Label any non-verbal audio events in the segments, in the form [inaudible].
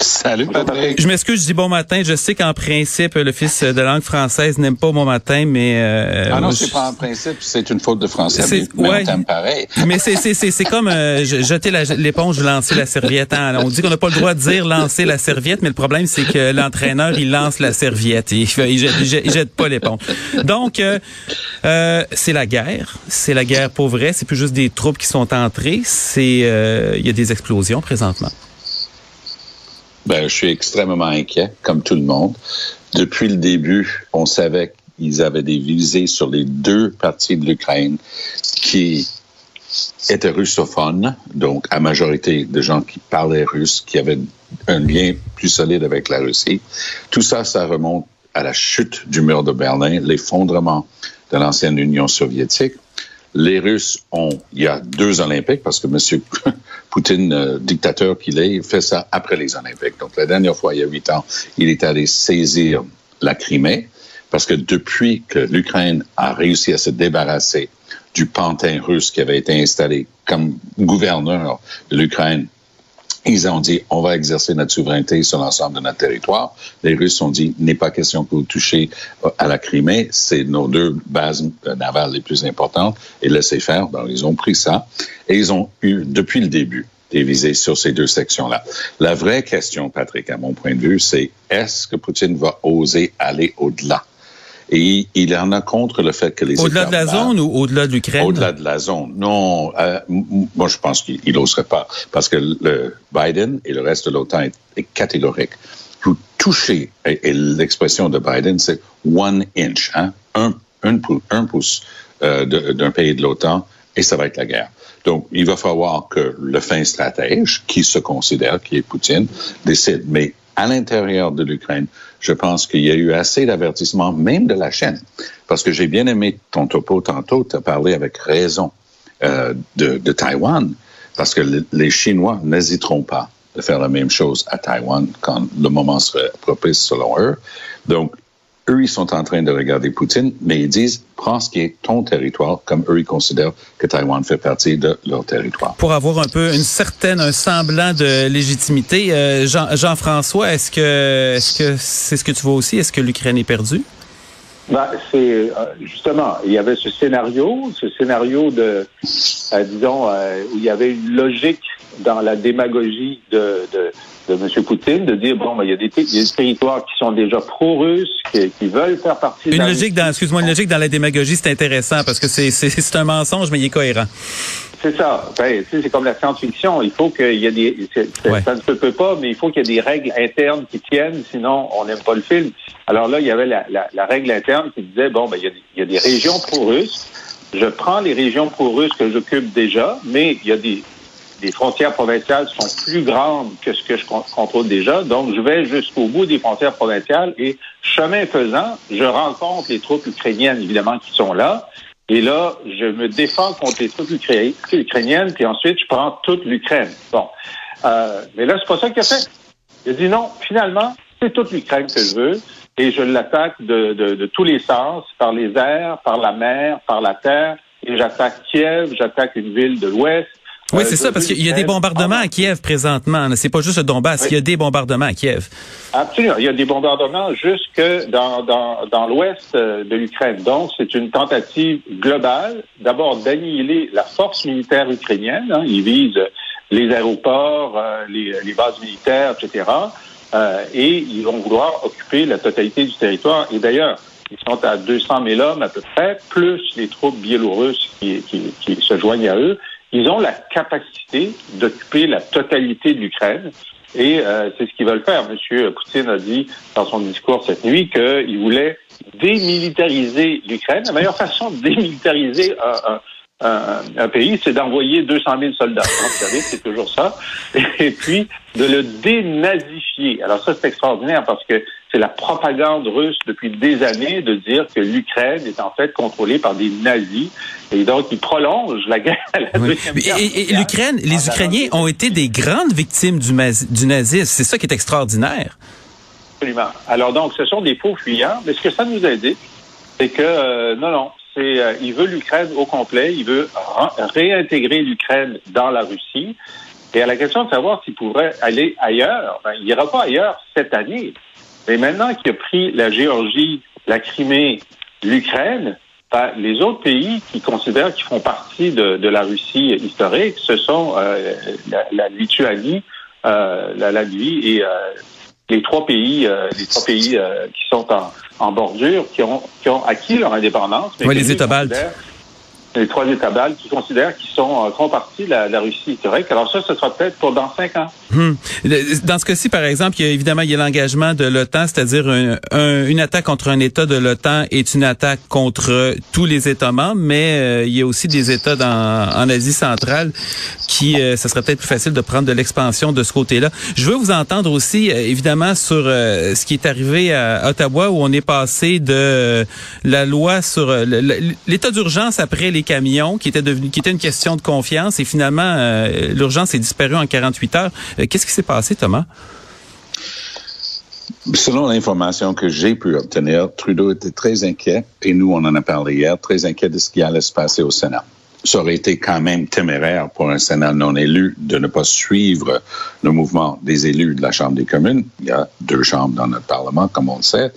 Salut Patrick. Je m'excuse, je dis bon matin. Je sais qu'en principe, le fils de langue française n'aime pas bon matin, mais... Euh, ah non, c'est pas en principe, c'est une faute de français, mais, ouais, pareil. mais c'est, c'est, c'est, c'est comme euh, jeter l'éponge, lancer la serviette. Hein. On dit qu'on n'a pas le droit de dire lancer la serviette, mais le problème, c'est que l'entraîneur, il lance la serviette. Il, il, jette, il, jette, pas l'éponge. Donc, euh, euh, c'est la guerre. C'est la guerre pour vrai. C'est plus juste des troupes qui sont entrées. C'est euh, Il y a des explosions présentement. Ben, je suis extrêmement inquiet, comme tout le monde. Depuis le début, on savait qu'ils avaient des visées sur les deux parties de l'Ukraine qui étaient russophones, donc à majorité de gens qui parlaient russe, qui avaient un lien plus solide avec la Russie. Tout ça, ça remonte à la chute du mur de Berlin, l'effondrement de l'ancienne Union soviétique. Les Russes ont, il y a deux Olympiques, parce que M. Poutine, euh, dictateur qu'il est, fait ça après les Olympiques. Donc, la dernière fois, il y a huit ans, il est allé saisir la Crimée, parce que depuis que l'Ukraine a réussi à se débarrasser du pantin russe qui avait été installé comme gouverneur de l'Ukraine ils ont dit, on va exercer notre souveraineté sur l'ensemble de notre territoire. Les Russes ont dit, n'est pas question que vous touchez euh, à la Crimée. C'est nos deux bases navales les plus importantes. Et laissez faire. Donc, ils ont pris ça. Et ils ont eu, depuis le début, des visées sur ces deux sections-là. La vraie question, Patrick, à mon point de vue, c'est est-ce que Poutine va oser aller au-delà? Et il en a contre le fait que les Au-delà de la zone ou au-delà de l'Ukraine? Au-delà de la zone. Non, euh, moi je pense qu'il n'oserait pas. Parce que le Biden et le reste de l'OTAN est, catégorique. Vous touchez, et, l'expression de Biden, c'est one inch, hein? un, un, pouce euh, d'un pays de l'OTAN, et ça va être la guerre. Donc, il va falloir que le fin stratège, qui se considère, qui est Poutine, décide. Mais à l'intérieur de l'Ukraine, je pense qu'il y a eu assez d'avertissements, même de la chaîne. Parce que j'ai bien aimé ton topo tantôt, tu as parlé avec raison euh, de, Taïwan, parce que les Chinois n'hésiteront pas de faire la même chose à Taïwan quand le moment serait propice selon eux. Donc, eux, ils sont en train de regarder Poutine, mais ils disent, prends ce qui est ton territoire, comme eux, ils considèrent que Taïwan fait partie de leur territoire. Pour avoir un peu une certaine, un semblant de légitimité, euh, Jean, françois est-ce que est-ce que c'est ce que tu vois aussi? Est-ce que l'Ukraine est perdue? Ben, c'est euh, justement, il y avait ce scénario, ce scénario de, euh, disons, où il y avait une logique dans la démagogie de, de de M. Poutine de dire bon, ben, il, y a des, territoires qui sont déjà pro-russes, qui, veulent faire partie. Une logique dans, excuse-moi, une logique dans la démagogie, c'est intéressant parce que c'est c'est un mensonge, mais il est cohérent. C'est ça. Ben, c'est comme la science-fiction. Il faut qu'il y ait des. Ça ne se peut pas, mais il faut qu'il y ait des règles internes qui tiennent, sinon on n'aime pas le film. Alors là, il y avait la, la, règle interne qui disait bon, ben, il y a, il y a des régions pro-russes. Je prends les régions pro-russes que j'occupe déjà, mais il y a des les frontières provinciales sont plus grandes que ce que je contrôle déjà. Donc, je vais jusqu'au bout des frontières provinciales et, chemin faisant, je rencontre les troupes ukrainiennes, évidemment, qui sont là. Et là, je me défends contre les troupes ukrainiennes, puis ensuite, je prends toute l'Ukraine. Bon. Euh, mais là, c'est pas ça qu'il a fait. Il a dit non, finalement, c'est toute l'Ukraine que je veux et je l'attaque de, de, de tous les sens, par les airs, par la mer, par la terre. Et j'attaque Kiev, j'attaque une ville de l'Ouest, oui, c'est ça, parce qu'il y a des bombardements à Kiev présentement. C'est pas juste le Donbass, il y a des bombardements à Kiev. Absolument. Il y a des bombardements jusque dans, dans, dans l'ouest euh, de l'Ukraine. Donc, c'est une tentative globale, d'abord d'annihiler la force militaire ukrainienne. Hein. Ils visent les aéroports, euh, les, les, bases militaires, etc. Euh, et ils vont vouloir occuper la totalité du territoire. Et d'ailleurs, ils sont à 200 000 hommes à peu près, plus les troupes biélorusses qui, qui, qui se joignent à eux. Ils ont la capacité d'occuper la totalité de l'Ukraine. Et euh, c'est ce qu'ils veulent faire. Monsieur Poutine a dit dans son discours cette nuit qu'il voulait démilitariser l'Ukraine. La meilleure façon de démilitariser un, un, un pays, c'est d'envoyer 200 000 soldats. Vous savez, c'est toujours ça. Et puis, de le dénazifier. Alors ça, c'est extraordinaire parce que c'est la propagande russe depuis des années de dire que l'Ukraine est en fait contrôlée par des nazis et donc ils prolongent la guerre. La oui. Et, et l'Ukraine, les Ukrainiens ont été des grandes victimes du, du nazisme. C'est ça qui est extraordinaire. Absolument. Alors donc, ce sont des faux fuyants. Mais ce que ça nous a dit, c'est que euh, non, non, c'est euh, il veut l'Ukraine au complet. Il veut réintégrer l'Ukraine dans la Russie. Et à la question de savoir s'il pourrait aller ailleurs, ben, il n'ira pas ailleurs cette année. Mais maintenant qu'il a pris la Géorgie, la Crimée, l'Ukraine, ben, les autres pays qui considèrent qu'ils font partie de, de, la Russie historique, ce sont euh, la, la, Lituanie, euh, la Latvie et euh, les trois pays, les trois pays qui sont en, en, bordure, qui ont, qui ont acquis leur indépendance. Mais oui, les États baltes les trois États baltes qui considèrent qu'ils sont font partie de la, la, Russie historique. Alors ça, ce sera peut-être pour dans cinq ans. Hmm. Dans ce cas-ci, par exemple, il y a évidemment il y a l'engagement de l'OTAN, c'est-à-dire un, un, une attaque contre un État de l'OTAN est une attaque contre tous les États membres, mais euh, il y a aussi des États dans, en Asie centrale qui, euh, ça serait peut-être plus facile de prendre de l'expansion de ce côté-là. Je veux vous entendre aussi, euh, évidemment, sur ce qui est arrivé à Ottawa, où on est passé de la loi sur l'état d'urgence après les camions, qui était devenu, qui était une question de confiance, et finalement, l'urgence est disparue en 48 heures. Euh, qu'est-ce qui s'est passé, Thomas? Selon l'information que j'ai pu obtenir, Trudeau était très inquiet, et nous, on en a parlé hier, très inquiet de ce qui allait se passer au Sénat. Ça aurait été quand même téméraire pour un Sénat non élu de ne pas suivre le mouvement des élus de la Chambre des communes. Il y a deux chambres dans notre Parlement, comme on le sait.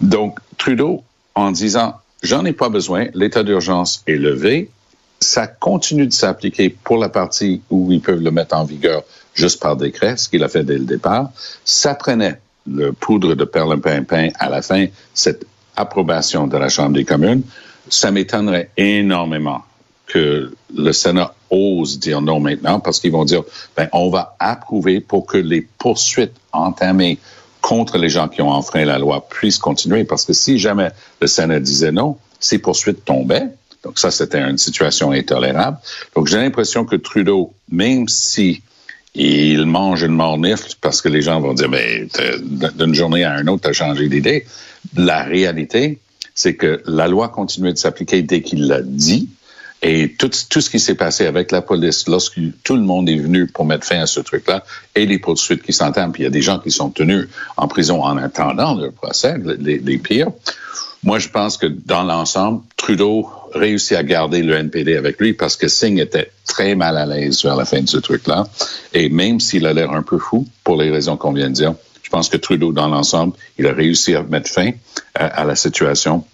Donc, Trudeau, en disant, j'en ai pas besoin, l'état d'urgence est levé, ça continue de s'appliquer pour la partie où ils peuvent le mettre en vigueur juste par décret, ce qu'il a fait dès le départ. Ça prenait le poudre de perlimpinpin à la fin, cette approbation de la Chambre des communes. Ça m'étonnerait énormément que le Sénat ose dire non maintenant parce qu'ils vont dire, ben, on va approuver pour que les poursuites entamées contre les gens qui ont enfreint la loi puissent continuer parce que si jamais le Sénat disait non, ces poursuites tombaient. Donc ça, c'était une situation intolérable. Donc j'ai l'impression que Trudeau, même si il mange une mornifle parce que les gens vont dire, mais d'une journée à une autre, tu as changé d'idée. La réalité, c'est que la loi continue de s'appliquer dès qu'il l'a dit. Et tout, ce qui s'est passé avec la police, lorsque tout le monde est venu pour mettre fin à ce truc-là, et les poursuites qui s'entament, puis il y a des gens qui sont tenus en prison en attendant le procès, les pires. Moi, je pense que dans l'ensemble, Trudeau réussit à garder le NPD avec lui parce que Singh était très mal à l'aise vers la fin de ce truc-là. Et même s'il a l'air un peu fou, pour les raisons qu'on vient de dire, je pense que Trudeau, dans l'ensemble, il a réussi à mettre fin à, à la situation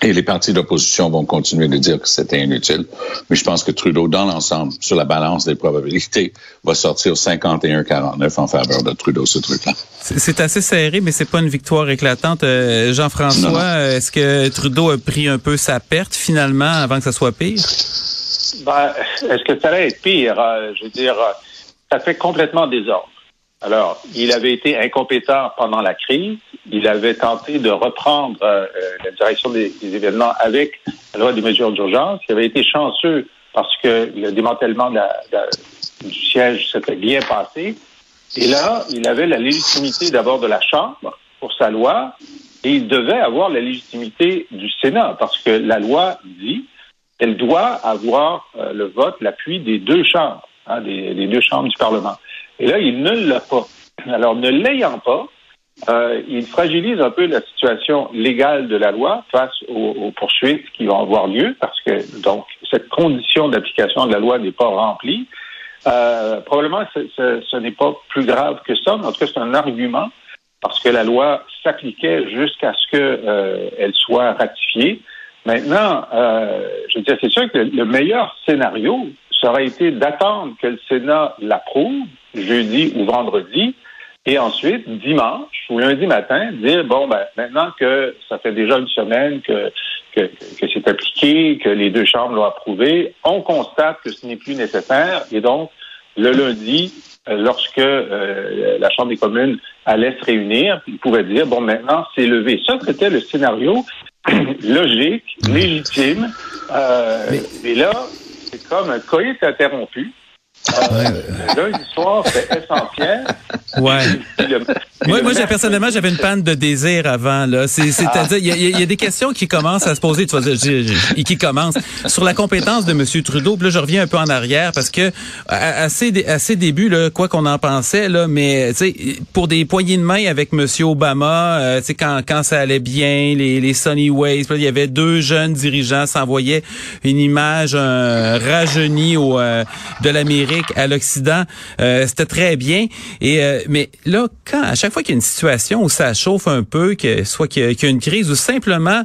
et les partis d'opposition vont continuer de dire que c'était inutile. Mais je pense que Trudeau, dans l'ensemble, sur la balance des probabilités, va sortir 51-49 en faveur de Trudeau, ce truc-là. C'est assez serré, mais c'est pas une victoire éclatante. Euh, Jean-François, est-ce que Trudeau a pris un peu sa perte finalement avant que ça soit pire? Ben, est-ce que ça allait être pire? Euh, je veux dire, ça fait complètement désordre. Alors, il avait été incompétent pendant la crise. Il avait tenté de reprendre euh, la direction des, des, événements avec la loi des mesures d'urgence. Il avait été chanceux parce que le démantèlement de la, du siège s'était bien passé. Et là, il avait la légitimité d'abord de la Chambre pour sa loi et il devait avoir la légitimité du Sénat parce que la loi dit qu'elle doit avoir euh, le vote, l'appui des deux chambres, hein, des, des deux chambres du Parlement. Et là, il ne l'a pas. Alors, ne l'ayant pas, euh, il fragilise un peu la situation légale de la loi face aux, poursuites qui vont avoir lieu, parce que donc cette condition d'application de la loi n'est pas remplie. Euh, probablement, ce n'est pas plus grave que ça, mais en tout cas, c'est un argument parce que la loi s'appliquait jusqu'à ce qu'elle euh, soit ratifiée. Maintenant, euh, je veux dire, c'est sûr que le meilleur scénario, ça aurait été d'attendre que le Sénat l'approuve jeudi ou vendredi, et ensuite, dimanche ou lundi matin, dire, bon, ben, maintenant que ça fait déjà une semaine que, que, que c'est appliqué, que les deux chambres l'ont approuvé, on constate que ce n'est plus nécessaire, et donc, le lundi, euh, lorsque euh, la Chambre des communes allait se réunir, il pouvait dire, bon, maintenant, c'est levé. Ça, c'était le scénario [clears throat] logique, légitime, euh, Mais... et là, c'est comme un coït interrompu. Euh, lundi soir, c'est essentiel. Ouais. moi, moi, personnellement, j'avais une panne de désir avant. Là, c'est-à-dire, il y, a des questions qui commencent à se poser. Tu vas dire, et qui commencent sur la compétence de M. Trudeau. Puis là, je reviens un peu en arrière parce que à, ces, à ces débuts, là, quoi qu'on en pensait, là, mais pour des poignées de main avec M. Obama, euh, quand quand ça allait bien, les, les Sunny Ways, il y avait deux jeunes dirigeants s'envoyaient une image un rajeuni au euh, de l'Amérique à l'Occident. Euh, c'était très bien. Et euh, mais là, quand à chaque fois qu'il y a une situation où ça chauffe un peu, que soit qu'il y, a une crise ou simplement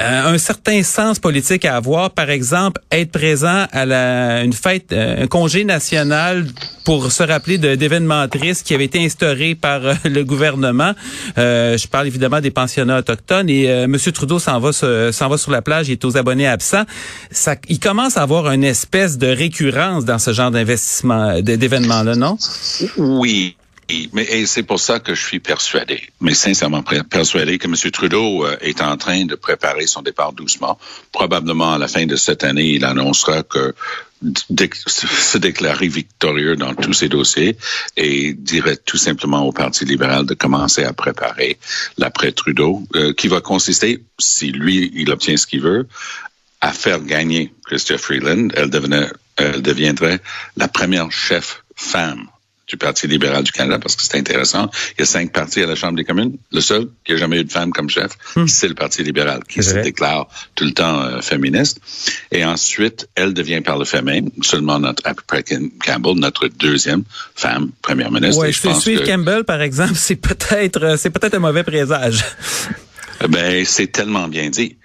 euh, un certain sens politique à avoir. Par exemple, être présent à la, une fête, euh, un congé national pour se rappeler d'événements tristes qui avaient été instaurés par euh, le gouvernement. je parle évidemment des pensionnats autochtones et M. Trudeau s'en va s'en va sur la plage, il est aux abonnés absents. Ça, il commence à avoir une espèce de récurrence dans ce genre d'investissement, d'événements là, non? Oui, mais c'est pour ça que je suis persuadé, mais sincèrement persuadé que M. Trudeau euh, est en train de préparer son départ doucement. Probablement à la fin de cette année, il annoncera que se déclarer victorieux dans tous ses dossiers et dirait tout simplement au Parti libéral de commencer à préparer l'après Trudeau, euh, qui va consister, si lui il obtient ce qu'il veut, à faire gagner Chrystia Freeland. Elle, devenait, elle deviendrait la première chef femme du Parti libéral du Canada parce que c'est intéressant. Il y a cinq partis à la Chambre des communes. Le seul qui a jamais eu de femme comme chef, hmm. c'est le Parti libéral qui se déclare tout le temps euh, féministe. Et ensuite, elle devient par le fait même seulement notre après Campbell, notre deuxième femme première ministre. Oui, je, je suivre Campbell, par exemple, [laughs] c'est peut-être euh, c'est peut-être un mauvais présage. Ben, c'est tellement bien dit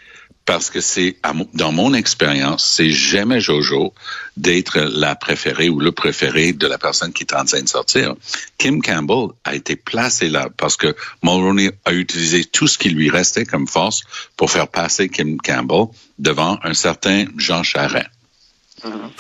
parce que c'est dans mon expérience, c'est jamais Jojo d'être la préférée ou le préféré de la personne qui est en train de sortir. Kim Campbell a été placée là parce que Mulroney a utilisé tout ce qui lui restait comme force pour faire passer Kim Campbell devant un certain Jean Charest.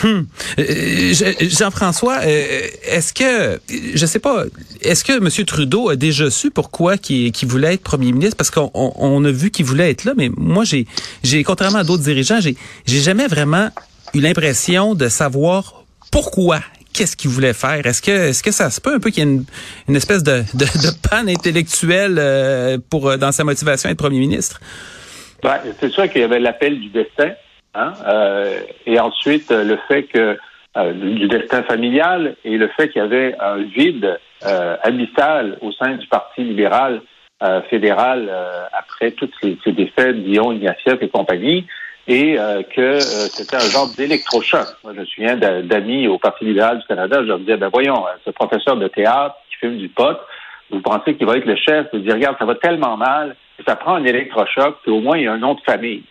Hmm. Euh, Jean-François, euh, est-ce que, je sais pas, est-ce que M. Trudeau a déjà su pourquoi qu'il voulait être premier ministre? Parce qu'on a vu qu'il voulait être là, mais moi, j'ai, j'ai contrairement à d'autres dirigeants, j'ai, j'ai jamais vraiment eu l'impression de savoir pourquoi. Qu'est-ce qu'il voulait faire? Est-ce que, est-ce que ça se peut un peu qu'il y ait une, espèce de, de, panne intellectuelle euh, pour dans sa motivation à être premier ministre? Ben, c'est sûr qu'il y avait l'appel du destin. Hein? Euh, et ensuite, le fait que euh, du destin familial et le fait qu'il y avait un vide euh, abyssal au sein du Parti libéral euh, fédéral après toutes ces, ces défaites, Dion, Ignatieff et compagnie, et que c'était un genre d'électrochoc. Moi, je me souviens d'amis au Parti libéral du Canada, je leur disais, ben voyons, ce professeur de théâtre qui fume du pot, vous pensez qu'il va être le chef, vous dites, regarde, ça va tellement mal, ça prend un électrochoc, puis au moins il y a un nom de famille.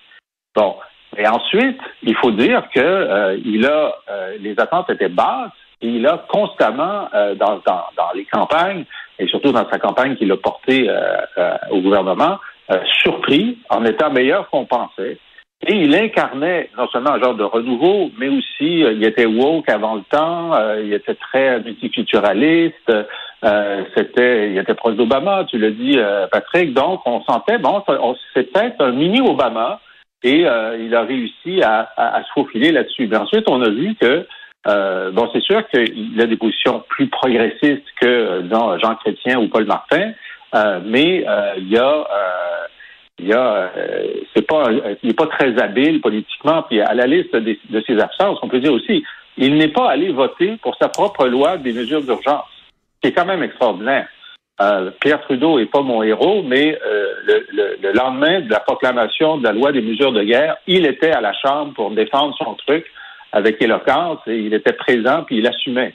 Bon, et ensuite, il faut dire que euh, il a euh, les attentes étaient basses et il a constamment euh, dans, dans, dans, les campagnes et surtout dans sa campagne qu'il a portée au gouvernement surpris en étant meilleur qu'on pensait. Et il incarnait non seulement un genre de renouveau, mais aussi il était woke avant le temps, il était très multiculturaliste, c'était il était proche d'Obama, tu l'as dit Patrick. Donc on sentait bon, c'était un mini Obama et euh, il a réussi à, se faufiler là-dessus. Mais ensuite, on a vu que euh, bon, c'est sûr qu'il a des positions plus progressistes que disons, Jean Chrétien ou Paul Martin, euh, mais euh, il y a il y a c'est pas il n'est pas très habile politiquement. Puis à la liste de, de ses absences, on peut dire aussi, il n'est pas allé voter pour sa propre loi des mesures d'urgence, qui est quand même extraordinaire. Euh, Pierre Trudeau est pas mon héros, mais euh, le, lendemain de la proclamation de la loi des mesures de guerre, il était à la Chambre pour défendre son truc avec éloquence et il était présent puis il assumait.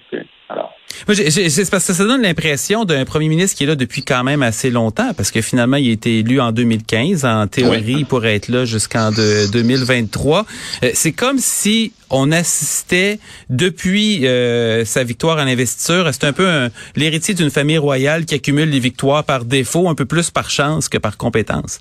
Alors. C'est parce que ça donne l'impression d'un premier ministre qui est là depuis quand même assez longtemps, parce que finalement, il a été élu en 2015. En théorie, il pourrait être là jusqu'en 2023. Euh, c'est comme si on assistait depuis euh, sa victoire en investiture. C'est un peu l'héritier d'une famille royale qui accumule les victoires par défaut, un peu plus par chance que par compétence.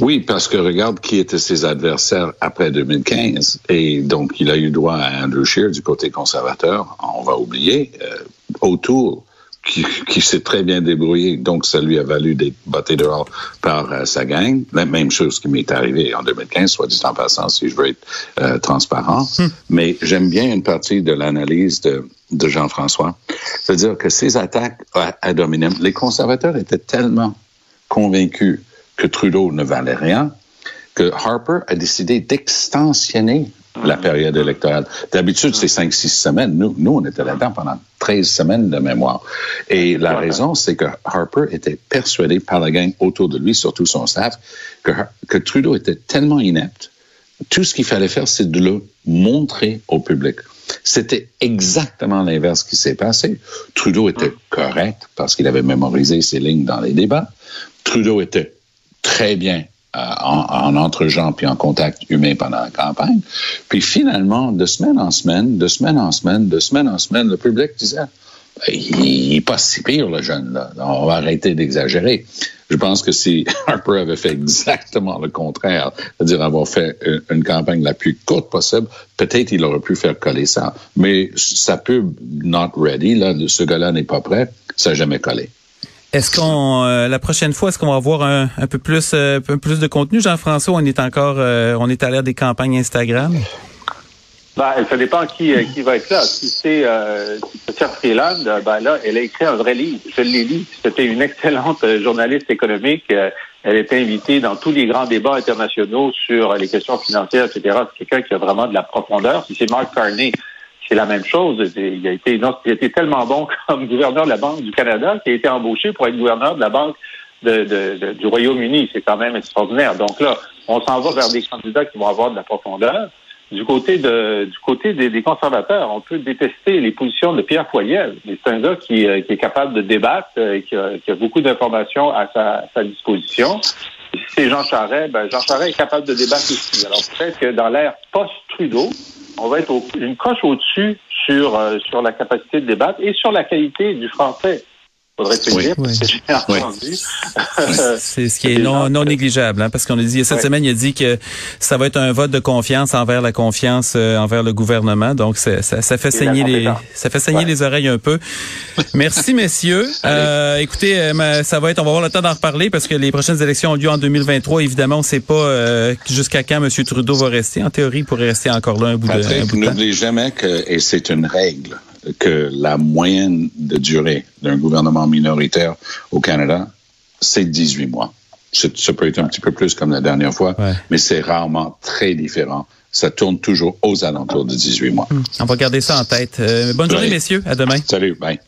Oui, parce que regarde qui étaient ses adversaires après 2015. Et donc, il a eu droit à Andrew Scheer du côté conservateur. On va oublier. Euh, autour qui, qui s'est très bien débrouillé, donc ça lui a valu d'être botté dehors par euh, sa gang. La même chose qui m'est arrivé en 2015, soit dit en passant, si je veux être euh, transparent. Hmm. Mais j'aime bien une partie de l'analyse de, de Jean-François. C'est-à-dire que ces attaques à, à Dominium, les conservateurs étaient tellement convaincus que Trudeau ne valait rien que Harper a décidé d'extensionner la période électorale. D'habitude, c'est cinq, six semaines. Nous, nous, on était là-dedans pendant 13 semaines de mémoire. Et la raison, c'est que Harper était persuadé par la gang autour de lui, surtout son staff, que, que Trudeau était tellement inepte. Tout ce qu'il fallait faire, c'est de le montrer au public. C'était exactement l'inverse qui s'est passé. Trudeau était correct parce qu'il avait mémorisé ses lignes dans les débats. Trudeau était très bien en, en entre-gens puis en contact humain pendant la campagne. Puis finalement, de semaine en semaine, de semaine en semaine, de semaine en semaine, le public disait Ben, il n'est pas si pire, le jeune, là. On va arrêter d'exagérer. Je pense que si [laughs] Harper avait fait exactement le contraire, c'est-à-dire avoir fait une, une campagne la plus courte possible, peut-être il aurait pu faire coller ça. Mais sa pub not ready, là, ce gars-là n'est pas prêt, ça n'a jamais collé. Est-ce qu'on euh, la prochaine fois est-ce qu'on va avoir un, un peu plus euh, un peu plus de contenu? Jean-François on est encore euh, on est à l'ère des campagnes Instagram Ben, ça dépend qui, euh, qui va être là. Si c'est euh, Freeland, euh, ben là, elle a écrit un vrai livre. Je l'ai lu. C'était une excellente euh, journaliste économique. Elle était invitée dans tous les grands débats internationaux sur les questions financières, etc. C'est quelqu'un qui a vraiment de la profondeur. Si c'est Mark Carney, c'est la même chose. Il a été, tellement bon [laughs] comme gouverneur de la Banque du Canada qu'il a été embauché pour être gouverneur de la Banque du Royaume-Uni. C'est quand même extraordinaire. Donc là, on s'en va vers des candidats qui vont avoir de la profondeur. Du côté du côté des, conservateurs, on peut détester les positions de Pierre Poilievre. C'est un gars qui, euh, qui est capable de débattre, euh, qui, a, qui a beaucoup d'informations à sa, disposition. Et si c'est Jean Charest, ben Jean Charest est capable de débattre aussi. Alors peut-être que dans l'ère post-Trudeau, on va être au- une coche au-dessus sur, euh, sur la capacité de débattre et sur la qualité du français. Faudrait Oui. c'est ce qui est non non négligeable hein, parce qu'on a dit cette semaine il a dit que ça va être un vote de confiance envers la confiance euh, envers le gouvernement. Donc ça, ça fait saigner les ça fait saigner Ouais. les oreilles un peu. Merci messieurs. [laughs] Euh, écoutez euh, ça va être on va avoir le temps d'en reparler parce que les prochaines élections ont lieu en 2023 évidemment on sait pas euh, jusqu'à quand monsieur Trudeau va rester. En théorie il pourrait rester encore là un bout Patrick, de temps. n'oublie jamais que, et c'est une règle, que la moyenne de durée d'un gouvernement minoritaire au Canada, c'est 18 mois. Ça peut être un petit peu plus comme la dernière fois, Ouais. mais c'est rarement très différent. Ça tourne toujours aux alentours de 18 mois. on va garder ça en tête Euh, bonne journée Ouais. messieurs à demain Salut, bye.